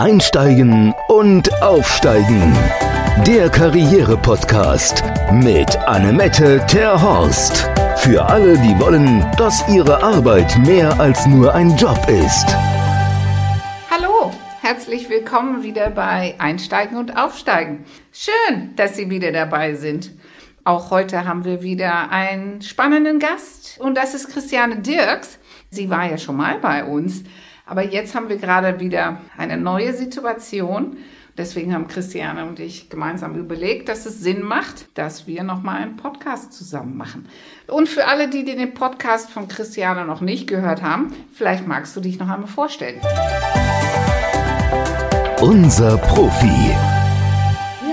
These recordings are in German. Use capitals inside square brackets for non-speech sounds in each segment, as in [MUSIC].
Einsteigen und Aufsteigen. Der Karriere-Podcast mit Annemette Terhorst. Für alle, die wollen, dass ihre Arbeit mehr als nur ein Job ist. Hallo, herzlich willkommen wieder bei Einsteigen und Aufsteigen. Schön, dass Sie wieder dabei sind. Auch heute haben wir wieder einen spannenden Gast und das ist Christiane Dirks. Sie war ja schon mal bei uns, aber jetzt haben wir gerade wieder eine neue Situation. Deswegen haben Christiane und ich gemeinsam überlegt, dass es Sinn macht, dass wir nochmal einen Podcast zusammen machen. Und für alle, die den Podcast von Christiane noch nicht gehört haben, vielleicht magst du dich noch einmal vorstellen. Unser Profi.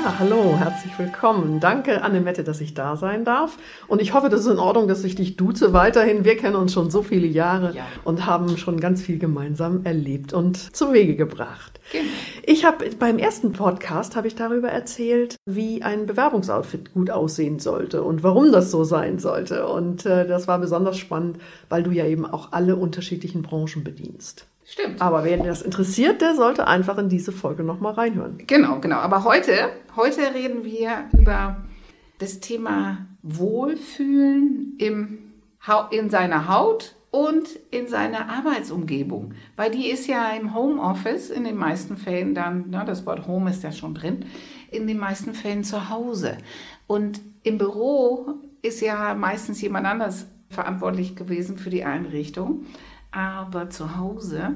Ja, hallo, herzlich willkommen. Danke, Annemette, dass ich da sein darf. Und ich hoffe, das ist in Ordnung, dass ich dich duze weiterhin. Wir kennen uns schon so viele Jahre Ja. und haben schon ganz viel gemeinsam erlebt und zu Wege gebracht. Genau. Ich habe beim ersten Podcast habe ich darüber erzählt, wie ein Bewerbungsoutfit gut aussehen sollte und warum das so sein sollte. Und äh, das war besonders spannend, weil du ja eben auch alle unterschiedlichen Branchen bedienst. Stimmt. Aber wer das interessiert, der sollte einfach in diese Folge nochmal reinhören. Genau, genau. Aber heute, heute reden wir über das Thema Wohlfühlen im, in seiner Haut und in seiner Arbeitsumgebung. Weil die ist ja im Homeoffice in den meisten Fällen dann, ne, das Wort Home ist ja schon drin, in den meisten Fällen zu Hause. Und im Büro ist ja meistens jemand anders verantwortlich gewesen für die Einrichtung. Aber zu Hause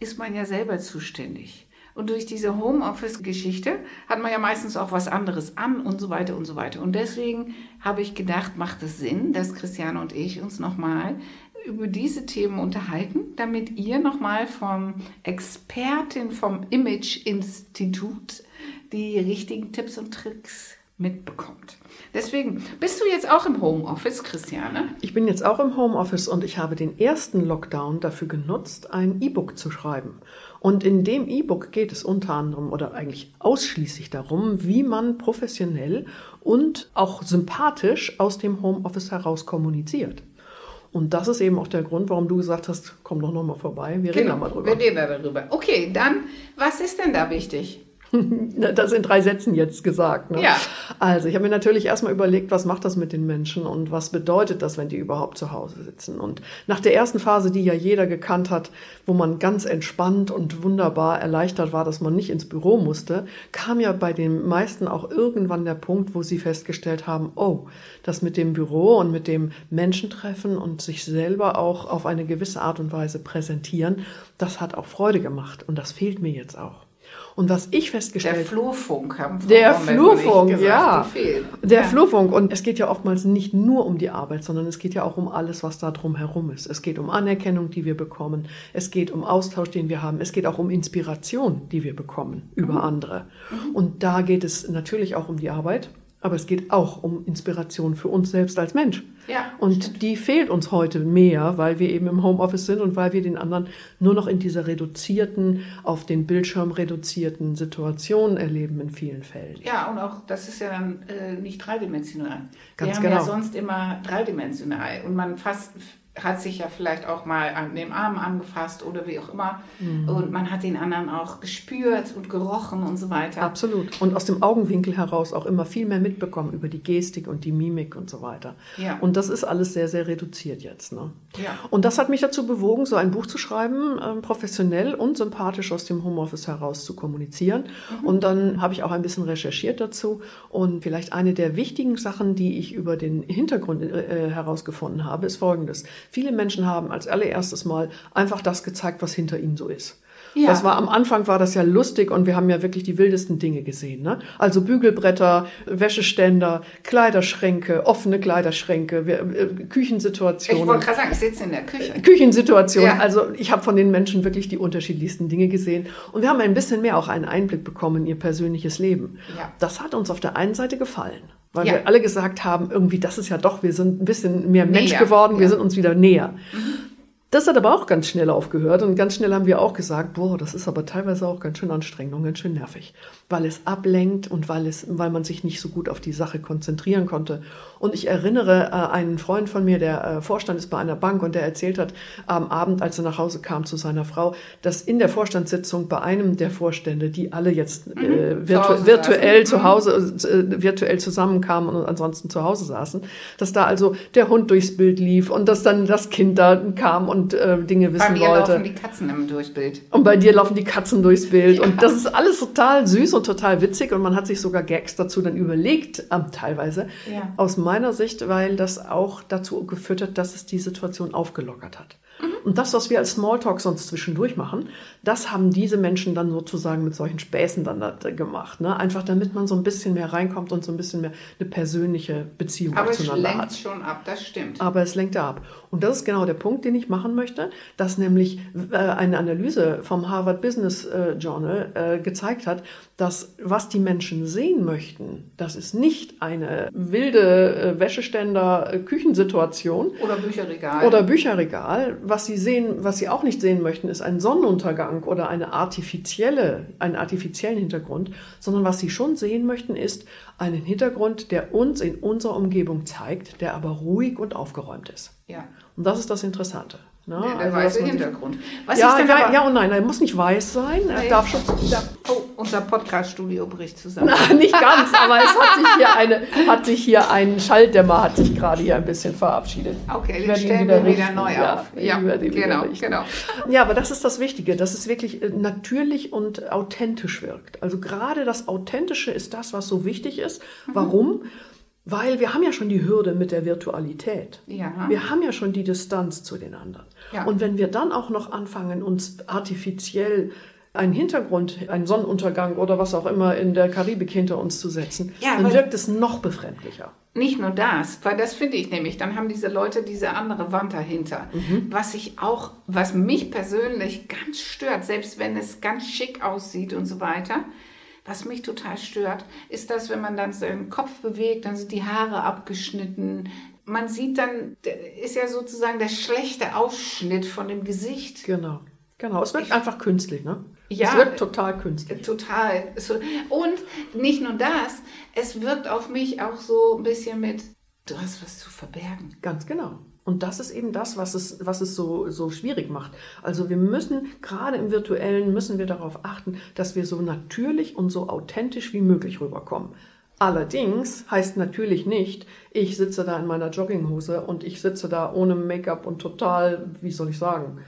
ist man ja selber zuständig. Und durch diese Homeoffice-Geschichte hat man ja meistens auch was anderes an und so weiter und so weiter. Und deswegen habe ich gedacht, macht es Sinn, dass Christiane und ich uns nochmal über diese Themen unterhalten, damit ihr nochmal vom Expertin vom Image-Institut die richtigen Tipps und Tricks mitbekommt. Deswegen, bist du jetzt auch im Homeoffice, Christiane? Ich bin jetzt auch im Homeoffice und ich habe den ersten Lockdown dafür genutzt, ein E-Book zu schreiben. Und in dem E-Book geht es unter anderem oder eigentlich ausschließlich darum, wie man professionell und auch sympathisch aus dem Homeoffice heraus kommuniziert. Und das ist eben auch der Grund, warum du gesagt hast, komm doch nochmal vorbei, wir reden da mal drüber. Wir reden da darüber. Okay, dann, was ist denn da wichtig? [LAUGHS] Das in drei Sätzen jetzt gesagt. Ne? Ja. Also ich habe mir natürlich erstmal überlegt, was macht das mit den Menschen und was bedeutet das, wenn die überhaupt zu Hause sitzen. Und nach der ersten Phase, die ja jeder gekannt hat, wo man ganz entspannt und wunderbar erleichtert war, dass man nicht ins Büro musste, kam ja bei den meisten auch irgendwann der Punkt, wo sie festgestellt haben, oh, das mit dem Büro und mit dem Menschentreffen und sich selber auch auf eine gewisse Art und Weise präsentieren, das hat auch Freude gemacht und das fehlt mir jetzt auch. Und was ich Der festgestellt Flurfunk haben Frau der Flurfunk, gesagt, ja. Der ja. Flurfunk. Und es geht ja oftmals nicht nur um die Arbeit, sondern es geht ja auch um alles, was da drum herum ist. Es geht um Anerkennung, die wir bekommen. Es geht um Austausch, den wir haben. Es geht auch um Inspiration, die wir bekommen über Mhm. andere. Und da geht es natürlich auch um die Arbeit. Aber es geht auch um Inspiration für uns selbst als Mensch. Ja, Und die fehlt uns heute mehr, weil wir eben im Homeoffice sind und weil wir den anderen nur noch in dieser reduzierten, auf den Bildschirm reduzierten Situation erleben in vielen Fällen. Ja, und auch das ist ja dann äh, nicht dreidimensional. Ganz Wir haben genau. ja sonst immer dreidimensional und man fast hat sich ja vielleicht auch mal an dem Arm angefasst oder wie auch immer Mhm. und man hat den anderen auch gespürt und gerochen und so weiter. Absolut. Und aus dem Augenwinkel heraus auch immer viel mehr mitbekommen über die Gestik und die Mimik und so weiter. Ja. Und das ist alles sehr, sehr reduziert jetzt. Ne? Ja. Und das hat mich dazu bewogen, so ein Buch zu schreiben, ähm, professionell und sympathisch aus dem Homeoffice heraus zu kommunizieren. Und dann habe ich auch ein bisschen recherchiert dazu. Und vielleicht eine der wichtigen Sachen, die ich über den Hintergrund äh, herausgefunden habe, ist folgendes. Viele Menschen haben als allererstes mal einfach das gezeigt, was hinter ihnen so ist. Ja. Das war am Anfang war das ja lustig und wir haben ja wirklich die wildesten Dinge gesehen. Ne? Also Bügelbretter, Wäscheständer, Kleiderschränke, offene Kleiderschränke, wir, äh, Ich Küchensituationen. wollte gerade sagen, ich sitze in der Küche. Küchensituation. Ja. Also ich habe von den Menschen wirklich die unterschiedlichsten Dinge gesehen. Und wir haben ein bisschen mehr auch einen Einblick bekommen in ihr persönliches Leben. Ja. Das hat uns auf der einen Seite gefallen. Weil Ja. wir alle gesagt haben, irgendwie, das ist ja doch, wir sind ein bisschen mehr Mensch Näher, geworden, wir ja. sind uns wieder näher. Das hat aber auch ganz schnell aufgehört und ganz schnell haben wir auch gesagt, boah, das ist aber teilweise auch ganz schön anstrengend und ganz schön nervig, weil es ablenkt und weil es, weil man sich nicht so gut auf die Sache konzentrieren konnte. Und ich erinnere äh, einen Freund von mir, der äh, Vorstand ist bei einer Bank und der erzählt hat am Abend, als er nach Hause kam zu seiner Frau, dass in der Vorstandssitzung bei einem der Vorstände, die alle jetzt äh, Mhm. virtu Zu virtuell saßen. zu Hause, äh, virtuell zusammenkamen und ansonsten zu Hause saßen, dass da also der Hund durchs Bild lief und dass dann das Kind da kam und äh, Dinge Bei wissen mir wollte. laufen die Katzen im Durchbild. Und bei dir laufen die Katzen durchs Bild. Und das ist alles total süß und total witzig. Und man hat sich sogar Gags dazu dann überlegt, ähm, teilweise. Ja. Aus meiner Sicht, weil das auch dazu geführt hat, dass es die Situation aufgelockert hat. Und das, was wir als Smalltalk sonst zwischendurch machen, das haben diese Menschen dann sozusagen mit solchen Späßen dann da gemacht. Ne? Einfach damit man so ein bisschen mehr reinkommt und so ein bisschen mehr eine persönliche Beziehung Aber es zueinander hat. lenkt schon ab, das stimmt. Aber es lenkt ab. Und das ist genau der Punkt, den ich machen möchte, dass nämlich äh, eine Analyse vom Harvard Business äh, Journal äh, gezeigt hat, dass was die Menschen sehen möchten, das ist nicht eine wilde Wäscheständer-Küchensituation Oder Bücherregal. oder Bücherregal. Was sie sehen, was sie auch nicht sehen möchten, ist ein Sonnenuntergang oder eine artifizielle, einen artifiziellen Hintergrund, sondern was sie schon sehen möchten, ist einen Hintergrund, der uns in unserer Umgebung zeigt, der aber ruhig und aufgeräumt ist. ja. Und das ist das Interessante. Ne? Der, der Also, weiße Hintergrund. Was Ja, ich dann ja, ja und nein, er muss nicht weiß sein. Er Nee. darf schon. Oh, unser Podcast-Studio bricht zusammen. na, nicht ganz, aber es hat sich hier eine, hat sich hier ein Schalldämmer hat sich gerade hier ein bisschen verabschiedet. Okay, den stellen wir wieder richten. neu Ja, auf. Ja, wieder genau, genau. Ja, aber das ist das Wichtige, dass es wirklich äh, natürlich und authentisch wirkt. Also gerade das Authentische ist das, was so wichtig ist. Mhm. Warum? Weil wir haben ja schon die Hürde mit der Virtualität. Ja. Wir haben ja schon die Distanz zu den anderen. Ja. Und wenn wir dann auch noch anfangen, uns artifiziell einen Hintergrund, einen Sonnenuntergang oder was auch immer in der Karibik hinter uns zu setzen, Ja, dann wirkt es noch befremdlicher. Nicht nur das, weil das finde ich nämlich, dann haben diese Leute diese andere Wand dahinter. Mhm. Was ich auch, was mich persönlich ganz stört, selbst wenn es ganz schick aussieht und so weiter, was mich total stört, ist das, wenn man dann seinen Kopf bewegt, dann sind die Haare abgeschnitten. Man sieht dann, ist ja sozusagen der schlechte Ausschnitt von dem Gesicht. Genau. Genau. Es wirkt einfach künstlich, ne? Ja. Es wirkt total künstlich. Total. Und nicht nur das, es wirkt auf mich auch so ein bisschen mit, du hast was zu verbergen. Ganz genau. Und das ist eben das, was es, was es so, so schwierig macht. Also wir müssen, gerade im Virtuellen, müssen wir darauf achten, dass wir so natürlich und so authentisch wie möglich rüberkommen. Allerdings heißt natürlich nicht, ich sitze da in meiner Jogginghose und ich sitze da ohne Make-up und total, wie soll ich sagen,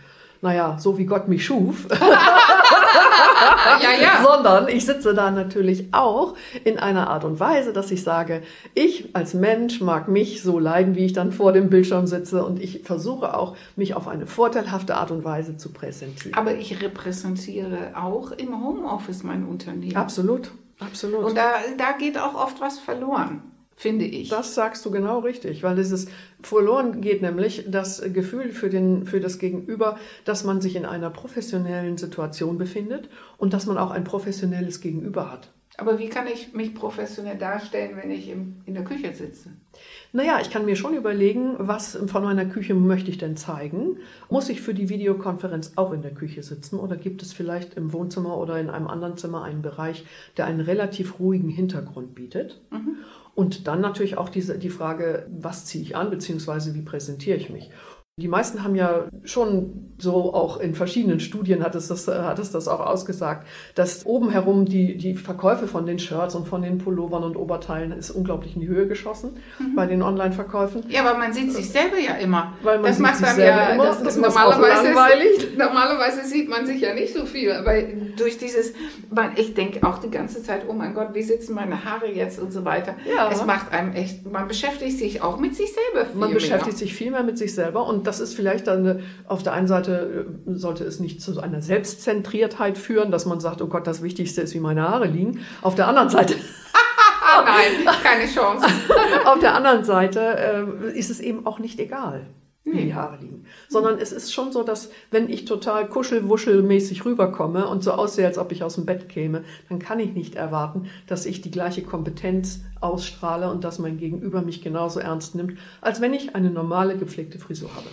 naja, so wie Gott mich schuf. [LAUGHS] [LAUGHS] Ja, ja. sondern ich sitze da natürlich auch in einer Art und Weise, dass ich sage, ich als Mensch mag mich so leiden, wie ich dann vor dem Bildschirm sitze und ich versuche auch, mich auf eine vorteilhafte Art und Weise zu präsentieren. Aber ich repräsentiere auch im Homeoffice mein Unternehmen. Absolut, absolut. Und da, da geht auch oft was verloren, finde ich. Das sagst du genau richtig, weil dieses verloren geht nämlich das Gefühl für, den, für das Gegenüber, dass man sich in einer professionellen Situation befindet und dass man auch ein professionelles Gegenüber hat. Aber wie kann ich mich professionell darstellen, wenn ich im, in der Küche sitze? Naja, ich kann mir schon überlegen, was von meiner Küche möchte ich denn zeigen? Muss ich für die Videokonferenz auch in der Küche sitzen oder gibt es vielleicht im Wohnzimmer oder in einem anderen Zimmer einen Bereich, der einen relativ ruhigen Hintergrund bietet? Und dann natürlich auch diese, die Frage, was ziehe ich an, beziehungsweise wie präsentiere ich mich? Die meisten haben ja schon so auch in verschiedenen Studien hat es das, hat es das auch ausgesagt, dass oben herum die, die Verkäufe von den Shirts und von den Pullovern und Oberteilen ist unglaublich in die Höhe geschossen bei den Online-Verkäufen. Ja, aber man sieht sich selber ja immer. Weil man das macht sich selber ja, immer, das, das ist normalerweise, langweilig. normalerweise sieht man sich ja nicht so viel, weil durch dieses, man, ich denke auch die ganze Zeit, oh mein Gott, wie sitzen meine Haare jetzt und so weiter. Ja. Es macht einem echt, man beschäftigt sich auch mit sich selber viel Man mehr. beschäftigt sich viel mehr mit sich selber und das ist vielleicht dann eine, auf der einen Seite äh, sollte es nicht zu einer Selbstzentriertheit führen, dass man sagt, oh Gott, das Wichtigste ist, wie meine Haare liegen. Auf der anderen Seite, [LAUGHS] nein, keine Chance. [LAUGHS] auf der anderen Seite äh, ist es eben auch nicht egal, Nee. die Haare liegen, sondern es ist schon so, dass wenn ich total kuschelwuschelmäßig rüberkomme und so aussehe, als ob ich aus dem Bett käme, dann kann ich nicht erwarten, dass ich die gleiche Kompetenz ausstrahle und dass mein Gegenüber mich genauso ernst nimmt, als wenn ich eine normale gepflegte Frisur habe.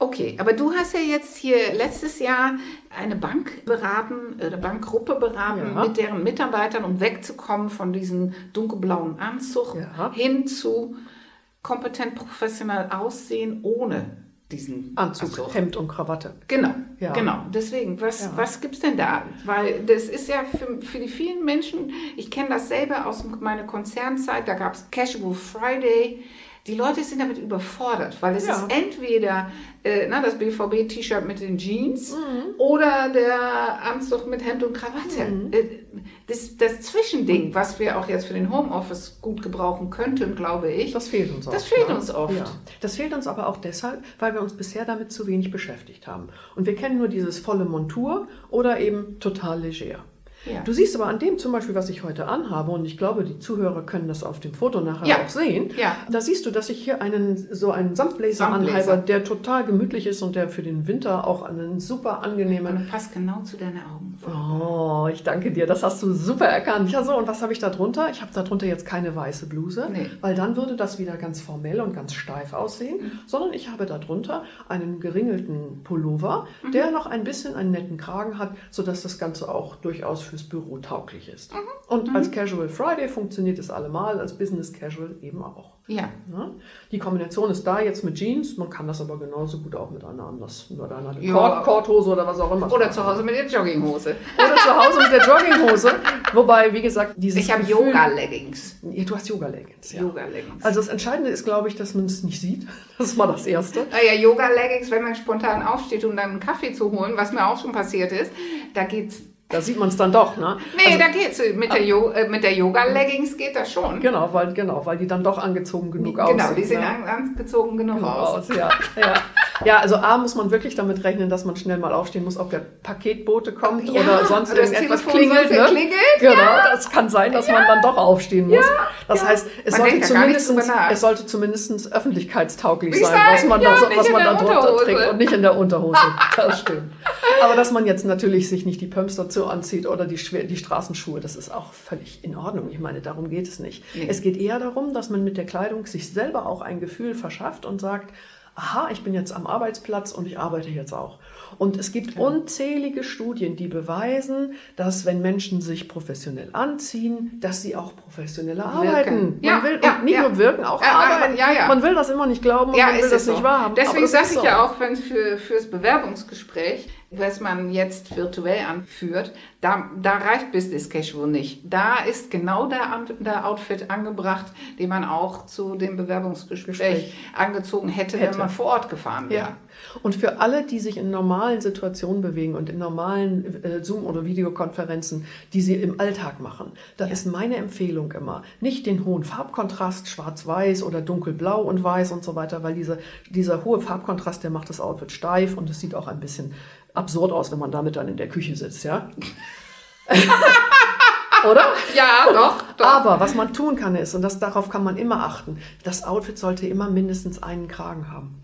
Okay, aber du hast ja jetzt hier letztes Jahr eine Bank beraten, äh, eine Bankgruppe beraten Ja. mit deren Mitarbeitern, um wegzukommen von diesem dunkelblauen Anzug Ja. hin zu kompetent professionell aussehen ohne diesen Anzug, Hemd und Krawatte. Genau, Ja. genau. Deswegen, was, Ja. was gibt es denn da? Weil das ist ja für, für die vielen Menschen, ich kenne das selber aus meiner Konzernzeit, da gab es Casual Friday. Die Leute sind damit überfordert, weil es Ja. ist entweder äh, na, das BVB-T-Shirt mit den Jeans Mhm. oder der Anzug mit Hemd und Krawatte. Äh, Das, das Zwischending, was wir auch jetzt für den Homeoffice gut gebrauchen könnten, glaube ich. Das fehlt uns oft. Das fehlt ne? uns oft. Ja. Das fehlt uns aber auch deshalb, weil wir uns bisher damit zu wenig beschäftigt haben. Und wir kennen nur dieses volle Montur oder eben total leger. Ja. Du siehst aber an dem zum Beispiel, was ich heute anhabe, und ich glaube, die Zuhörer können das auf dem Foto nachher Ja. auch sehen. Ja. Da siehst du, dass ich hier einen so einen Samtblazer, Samtblazer. anhabe, der total gemütlich ist und der für den Winter auch einen super angenehmen Und passt genau zu deinen Augen. Oh, ich danke dir. Das hast du super erkannt. Ja, so, und was habe ich da drunter? Ich habe da drunter jetzt keine weiße Bluse, Nee. weil dann würde das wieder ganz formell und ganz steif aussehen, sondern ich habe da drunter einen geringelten Pullover, der noch ein bisschen einen netten Kragen hat, sodass das Ganze auch durchaus fürs Büro tauglich ist. Und als Casual Friday funktioniert es allemal, als Business Casual eben auch. Ja. Ne? Die Kombination ist da jetzt mit Jeans, man kann das aber genauso gut auch mit einer anders, mit einer Ja. Kord Kordhose oder was auch immer. Oder zu Hause mit der Jogginghose. Oder zu Hause mit der Jogginghose. Wobei, wie gesagt, dieses Ich habe Yoga-Leggings. Ja, Du hast Yoga-Leggings, ja. Yoga-Leggings. Also das Entscheidende ist, glaube ich, dass man es nicht sieht. [LAUGHS] Das ist mal das Erste. Naja, Yoga-Leggings, wenn man spontan aufsteht, um dann einen Kaffee zu holen, was mir auch schon passiert ist, da geht's. Da sieht man es dann doch, ne? Nee, also, da geht's. Mit der, Jo- äh, mit der Yoga-Leggings geht das schon. genau, weil, genau, weil die dann doch angezogen genug aussehen. Genau, die sind ne? an- angezogen genug Genug aus. aus, ja, ja. Ja, also A muss man wirklich damit rechnen, dass man schnell mal aufstehen muss, ob der Paketbote kommt Ja, oder sonst oder irgendetwas klingelt. sonst Ne? klingelt, Genau, das kann sein, dass man dann doch aufstehen muss. Das ja. heißt, es Man sollte, zumindest, es sollte zumindest öffentlichkeitstauglich Wie sein, was man, ja, da, was man der da drunter trägt und nicht in der Unterhose. Das stimmt. Aber dass man jetzt natürlich sich nicht die Pumps dazu anzieht oder die, schwer, die Straßenschuhe, das ist auch völlig in Ordnung. Ich meine, darum geht es nicht. Nee. Es geht eher darum, dass man mit der Kleidung sich selber auch ein Gefühl verschafft und sagt, aha, ich bin jetzt am Arbeitsplatz und ich arbeite jetzt auch. Und es gibt unzählige Studien, die beweisen, dass wenn Menschen sich professionell anziehen, dass sie auch professioneller arbeiten. Ja, man will ja, und nicht ja. nur wirken, auch Ja, arbeiten. ja, ja. Man will das immer nicht glauben und Ja, man will das es nicht so. wahrhaben. Deswegen sage ich so. ja auch, wenn für, fürs Bewerbungsgespräch, was man jetzt virtuell anführt, da, da reicht Business Casual nicht. Da ist genau der, der Outfit angebracht, den man auch zu dem Bewerbungsgespräch Gespräch. angezogen hätte, Hätte. wenn man vor Ort gefahren wäre. Ja. Und für alle, die sich in normalen Situationen bewegen und in normalen äh, Zoom- oder Videokonferenzen, die sie im Alltag machen, da ist meine Empfehlung immer, nicht den hohen Farbkontrast, schwarz-weiß oder dunkelblau und weiß und so weiter, weil diese, dieser hohe Farbkontrast, der macht das Outfit steif und es sieht auch ein bisschen absurd aus, wenn man damit dann in der Küche sitzt, ja? [LAUGHS] Oder? Ja, doch, doch. Aber was man tun kann ist, und das, darauf kann man immer achten, das Outfit sollte immer mindestens einen Kragen haben.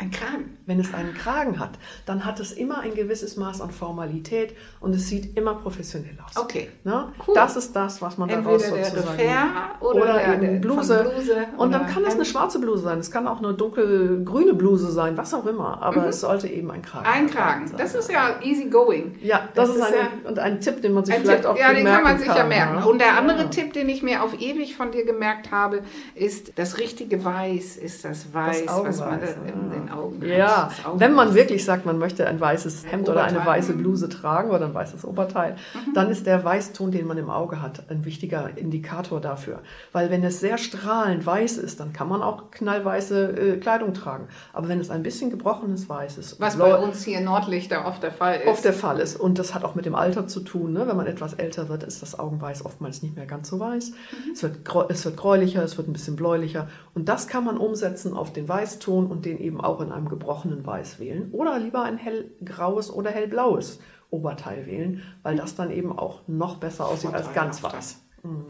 Ein Kragen. Wenn es einen Kragen hat, dann hat es immer ein gewisses Maß an Formalität und es sieht immer professionell aus. Okay. Ne? Cool. Das ist das, was man daraus Entweder der sozusagen... Refair oder, der, eben der von Bluse. Bluse Und dann oder kann es eine schwarze Bluse sein, es kann auch eine dunkelgrüne Bluse sein, was auch immer. Aber es sollte eben ein Kragen Mhm. Ein Kragen. sein. Das ist ja easy going. Ja, das, das ist, ist ein, ja- und ein Tipp, den man sich vielleicht Tipp, auch ja, gut den kann man sich ja kann, merken. ne? Und der andere Ja. Tipp, den ich mir auf ewig von dir gemerkt habe, ist, das richtige Weiß ist das Weiß, Das was man in ja. Den Augen hat. Ja, wenn man wirklich sagt, man möchte ein weißes Hemd oder eine Oberteil. weiße Bluse tragen oder ein weißes Oberteil, Mhm. dann ist der Weißton, den man im Auge hat, ein wichtiger Indikator dafür. Weil wenn es sehr strahlend weiß ist, dann kann man auch knallweiße äh, Kleidung tragen. Aber wenn es ein bisschen gebrochenes Weiß ist, Was bei uns hier Nordlichter oft der Fall ist. oft der Fall ist. Und das hat auch mit dem Alter zu tun. Ne? Wenn man etwas älter wird, ist das Augenweiß oftmals nicht mehr ganz so weiß. Mhm. Es, wird, es wird gräulicher, es wird ein bisschen bläulicher. Und das kann man umsetzen auf den Weißton und den eben auch in einem gebrochenen Weiß wählen. Oder lieber ein hellgraues oder hellblaues Oberteil wählen, weil das dann eben auch noch besser aussieht als ganz weiß.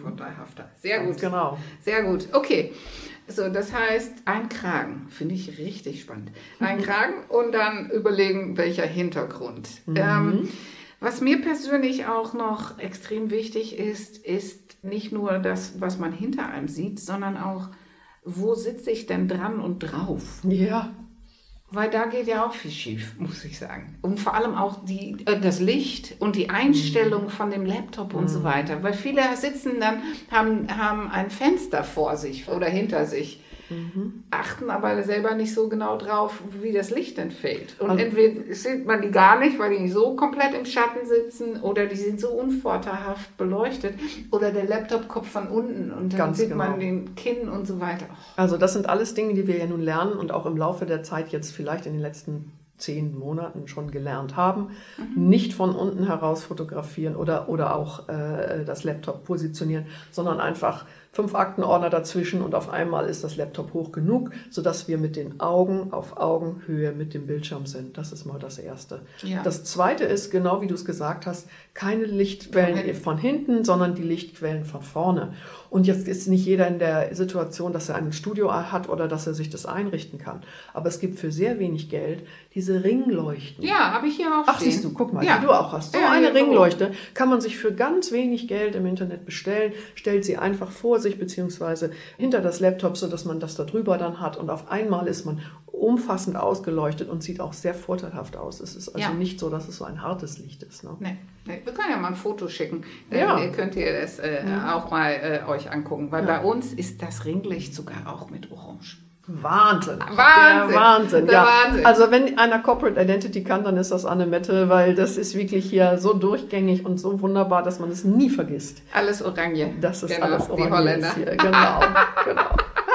Vorteilhafter. Sehr gut. genau. Sehr gut. Okay. So, das heißt, ein Kragen finde ich richtig spannend. Ein [LAUGHS] Kragen und dann überlegen, welcher Hintergrund. Ähm, was mir persönlich auch noch extrem wichtig ist, ist nicht nur das, was man hinter einem sieht, sondern auch, wo sitze ich denn dran und drauf? Ja, Weil da geht ja auch viel schief, muss ich sagen. Und vor allem auch die, äh, das Licht und die Einstellung Mhm. von dem Laptop und so weiter. Weil viele sitzen dann, haben, haben ein Fenster vor sich oder hinter sich, Mhm. achten aber selber nicht so genau drauf, wie das Licht denn fällt. Und Also- entweder sieht man die gar nicht, weil die so komplett im Schatten sitzen oder die sind so unvorteilhaft beleuchtet oder der Laptop-Kopf von unten und dann sieht genau. man den Kinn und so weiter. Oh. Also das sind alles Dinge, die wir ja nun lernen und auch im Laufe der Zeit jetzt vielleicht in den letzten zehn Monaten schon gelernt haben. Nicht von unten heraus fotografieren oder, oder auch äh, das Laptop positionieren, sondern einfach fünf Aktenordner dazwischen und auf einmal ist das Laptop hoch genug, sodass wir mit den Augen auf Augenhöhe mit dem Bildschirm sind. Das ist mal das Erste. Ja. Das Zweite ist, genau wie du es gesagt hast, keine Lichtquellen Von hinten. von hinten, sondern die Lichtquellen von vorne. Und jetzt ist nicht jeder in der Situation, dass er ein Studio hat oder dass er sich das einrichten kann. Aber es gibt für sehr wenig Geld diese Ringleuchten. Ja, habe ich hier auch Ach, stehen. siehst du, guck mal, Ja. die du auch hast. So Ja, eine. Ringleuchte kann man sich für ganz wenig Geld im Internet bestellen, stellt sie einfach vor sich beziehungsweise hinter das Laptop, sodass man das da drüber dann hat und auf einmal ist man umfassend ausgeleuchtet und sieht auch sehr vorteilhaft aus. Es ist also Ja. nicht so, dass es so ein hartes Licht ist. Ne? Nee, nee. Wir können ja mal ein Foto schicken. Dann Ja. ihr könnt ihr das äh, auch mal äh, euch angucken. Weil bei uns ist das Ringlicht sogar auch mit Orange. Wahnsinn. Wahnsinn. Der Wahnsinn, Der ja. Wahnsinn. Also wenn einer Corporate Identity kann, dann ist das Anne Mette, weil das ist wirklich hier so durchgängig und so wunderbar, dass man es nie vergisst. Alles Orange. Das ist Genau, alles Die orange Holländer. jetzt hier. Genau, genau.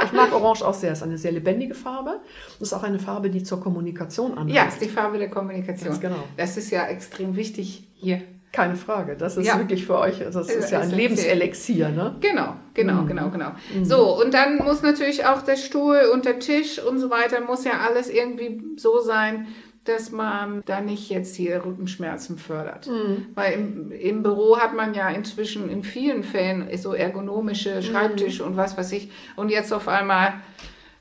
Ich mag Orange auch sehr. Es ist eine sehr lebendige Farbe. Es ist auch eine Farbe, die zur Kommunikation anregt. Ja, ist die Farbe der Kommunikation. Ganz genau. Das ist ja extrem wichtig hier. Keine Frage. Das ist Ja. wirklich für euch, das ist ja ein. Lebenselixier, ne? Genau, genau, Mhm. genau, genau. So, und dann muss natürlich auch der Stuhl und der Tisch und so weiter, muss ja alles irgendwie so sein, dass man da nicht jetzt hier Rückenschmerzen fördert. Mhm. Weil im, im Büro hat man ja inzwischen in vielen Fällen so ergonomische Schreibtisch und was weiß ich. Und jetzt auf einmal,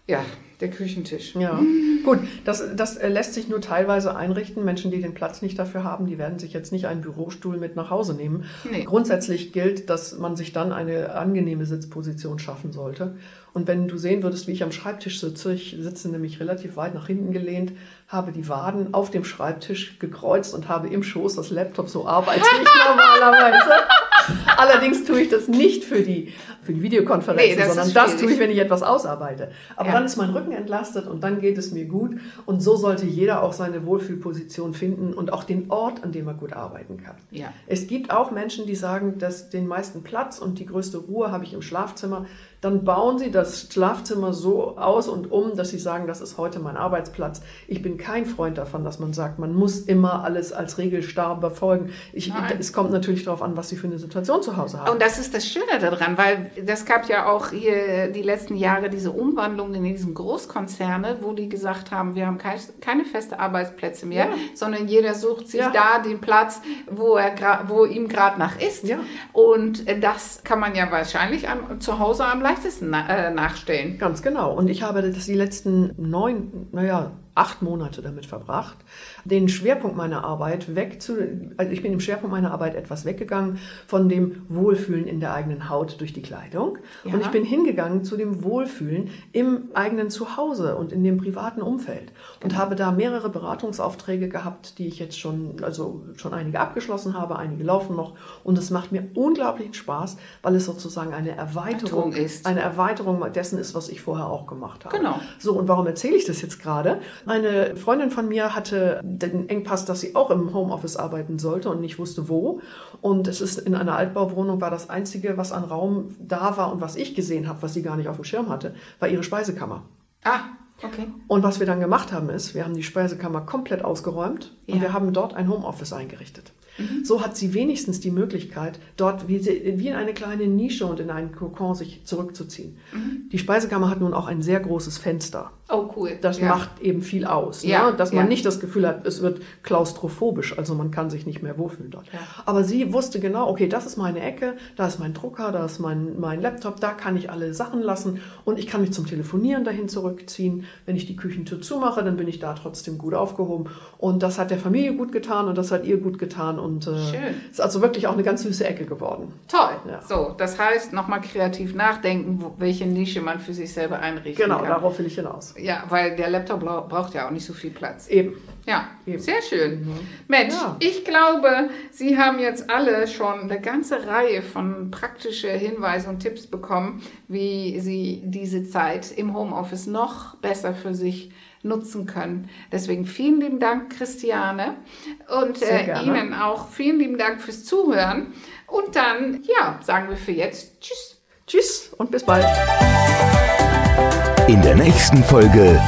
ja, der Küchentisch. Ja, gut, das, das äh, lässt sich nur teilweise einrichten. Menschen, die den Platz nicht dafür haben, die werden sich jetzt nicht einen Bürostuhl mit nach Hause nehmen. Nee. Grundsätzlich gilt, dass man sich dann eine angenehme Sitzposition schaffen sollte. Und wenn du sehen würdest, wie ich am Schreibtisch sitze, ich sitze nämlich relativ weit nach hinten gelehnt, habe die Waden auf dem Schreibtisch gekreuzt und habe im Schoß das Laptop, so arbeite ich [LAUGHS] normalerweise. Allerdings tue ich das nicht für die, für die Videokonferenzen, Nee, das sondern das tue ich, wenn ich etwas ausarbeite. Aber Ja. dann ist mein Rücken entlastet und dann geht es mir gut. Und so sollte jeder auch seine Wohlfühlposition finden und auch den Ort, an dem er gut arbeiten kann. Ja. Es gibt auch Menschen, die sagen, dass den meisten Platz und die größte Ruhe habe ich im Schlafzimmer. Dann bauen sie das Schlafzimmer so aus und um, dass sie sagen, das ist heute mein Arbeitsplatz. Ich bin kein Freund davon, dass man sagt, man muss immer alles als regelstarr befolgen. Ich, es kommt natürlich darauf an, was sie für eine Situation zu Hause haben. Und das ist das Schöne daran, weil das gab ja auch hier die letzten Jahre diese Umwandlung in diesen Großkonzerne, wo die gesagt haben, wir haben kein, keine feste Arbeitsplätze mehr, Ja. sondern jeder sucht sich Ja. da den Platz, wo, er wo ihm gerade nach ist. Ja. Und das kann man ja wahrscheinlich am, zu Hause am leichtesten äh, nachstellen. Ganz genau. Und ich habe das die letzten neun, naja, acht Monate damit verbracht, den Schwerpunkt meiner Arbeit weg zu, also ich bin im Schwerpunkt meiner Arbeit etwas weggegangen von dem Wohlfühlen in der eigenen Haut durch die Kleidung. Ja. Und ich bin hingegangen zu dem Wohlfühlen im eigenen Zuhause und in dem privaten Umfeld. Und habe da mehrere Beratungsaufträge gehabt, die ich jetzt schon, also schon einige abgeschlossen habe, einige laufen noch. Und es macht mir unglaublichen Spaß, weil es sozusagen eine Erweiterung Erweiterung ist. Eine Erweiterung dessen ist, was ich vorher auch gemacht habe. Genau. So, und warum erzähle ich das jetzt gerade? Eine Freundin von mir hatte den Engpass, dass sie auch im Homeoffice arbeiten sollte und nicht wusste wo. Und es ist in einer Altbauwohnung war das Einzige, was an Raum da war und was ich gesehen habe, was sie gar nicht auf dem Schirm hatte, war ihre Speisekammer. Ah, okay. Und was wir dann gemacht haben, ist, wir haben die Speisekammer komplett ausgeräumt Ja. und wir haben dort ein Homeoffice eingerichtet. So hat sie wenigstens die Möglichkeit, dort wie, sie, wie in eine kleine Nische und in einen Kokon sich zurückzuziehen. Die Speisekammer hat nun auch ein sehr großes Fenster. Oh, cool. Das ja. macht eben viel aus, Ja, ne? dass man ja. nicht das Gefühl hat, es wird klaustrophobisch, also man kann sich nicht mehr wohlfühlen dort. Aber sie wusste genau, okay, das ist meine Ecke, da ist mein Drucker, da ist mein, mein Laptop, da kann ich alle Sachen lassen und ich kann mich zum Telefonieren dahin zurückziehen wenn ich die Küchentür zumache, dann bin ich da trotzdem gut aufgehoben. Und das hat der Familie gut getan und das hat ihr gut getan. Und äh, Schön. ist also wirklich auch eine ganz süße Ecke geworden. Toll. Ja. So, das heißt, nochmal kreativ nachdenken, wo, welche Nische man für sich selber einrichten Genau, kann. darauf will ich hinaus. Ja, weil der Laptop bra- braucht ja auch nicht so viel Platz. Eben. Ja, Eben. sehr schön. Mensch, Ja. ich glaube, Sie haben jetzt alle schon eine ganze Reihe von praktische Hinweise und Tipps bekommen, wie Sie diese Zeit im Homeoffice noch besser für sich nutzen können. Deswegen vielen lieben Dank, Christiane. Und äh. Ihnen auch vielen lieben Dank fürs Zuhören. Und dann, ja, sagen wir für jetzt Tschüss. Tschüss und bis bald. In der nächsten Folge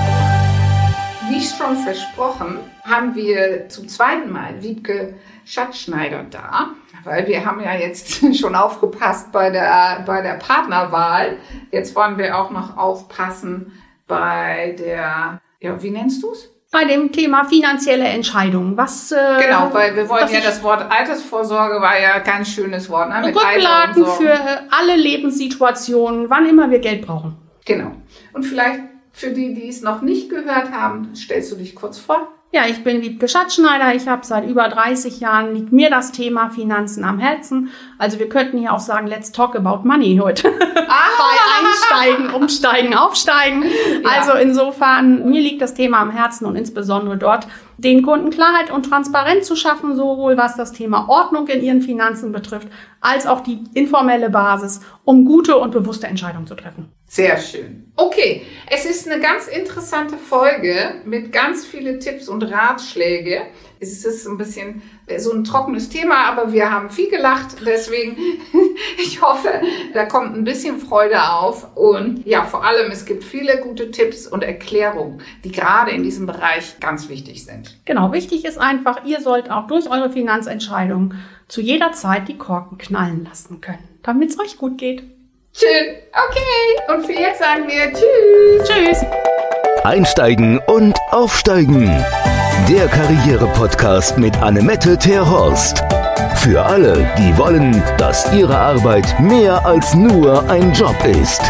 schon versprochen, haben wir zum zweiten Mal Wiebke Schatzschneider da, weil wir haben ja jetzt [LAUGHS] schon aufgepasst bei der, bei der Partnerwahl. Jetzt wollen wir auch noch aufpassen bei der, ja, wie nennst du es? Bei dem Thema finanzielle Entscheidungen. Was, äh, Genau, weil wir wollen was ja das Wort Altersvorsorge war ja ganz schönes Wort. Ne? Mit Rücklagen für alle Lebenssituationen, wann immer wir Geld brauchen. Genau. Und vielleicht für die, die es noch nicht gehört haben, stellst du dich kurz vor. Ja, ich bin Wiebke Schatzschneider. Ich habe seit über 30 Jahren liegt mir das Thema Finanzen am Herzen. Also wir könnten hier auch sagen, let's talk about money heute. [LAUGHS] Bei Einsteigen, Umsteigen, Aufsteigen. Also insofern, mir liegt das Thema am Herzen und insbesondere dort, den Kunden Klarheit und Transparenz zu schaffen, sowohl was das Thema Ordnung in ihren Finanzen betrifft, als auch die informelle Basis, um gute und bewusste Entscheidungen zu treffen. Sehr schön. Okay, es ist eine ganz interessante Folge mit ganz viele Tipps und Ratschläge. Es ist ein bisschen so ein trockenes Thema, aber wir haben viel gelacht. Deswegen, [LAUGHS] ich hoffe, da kommt ein bisschen Freude auf. Und ja, vor allem, es gibt viele gute Tipps und Erklärungen, die gerade in diesem Bereich ganz wichtig sind. Genau, wichtig ist einfach, ihr sollt auch durch eure Finanzentscheidungen zu jeder Zeit die Korken knallen lassen können, damit es euch gut geht. Schön. Okay. Und für jetzt sagen wir Tschüss. Tschüss! Einsteigen und Aufsteigen. Der Karriere-Podcast mit Annemette Terhorst. Für alle, die wollen, dass ihre Arbeit mehr als nur ein Job ist.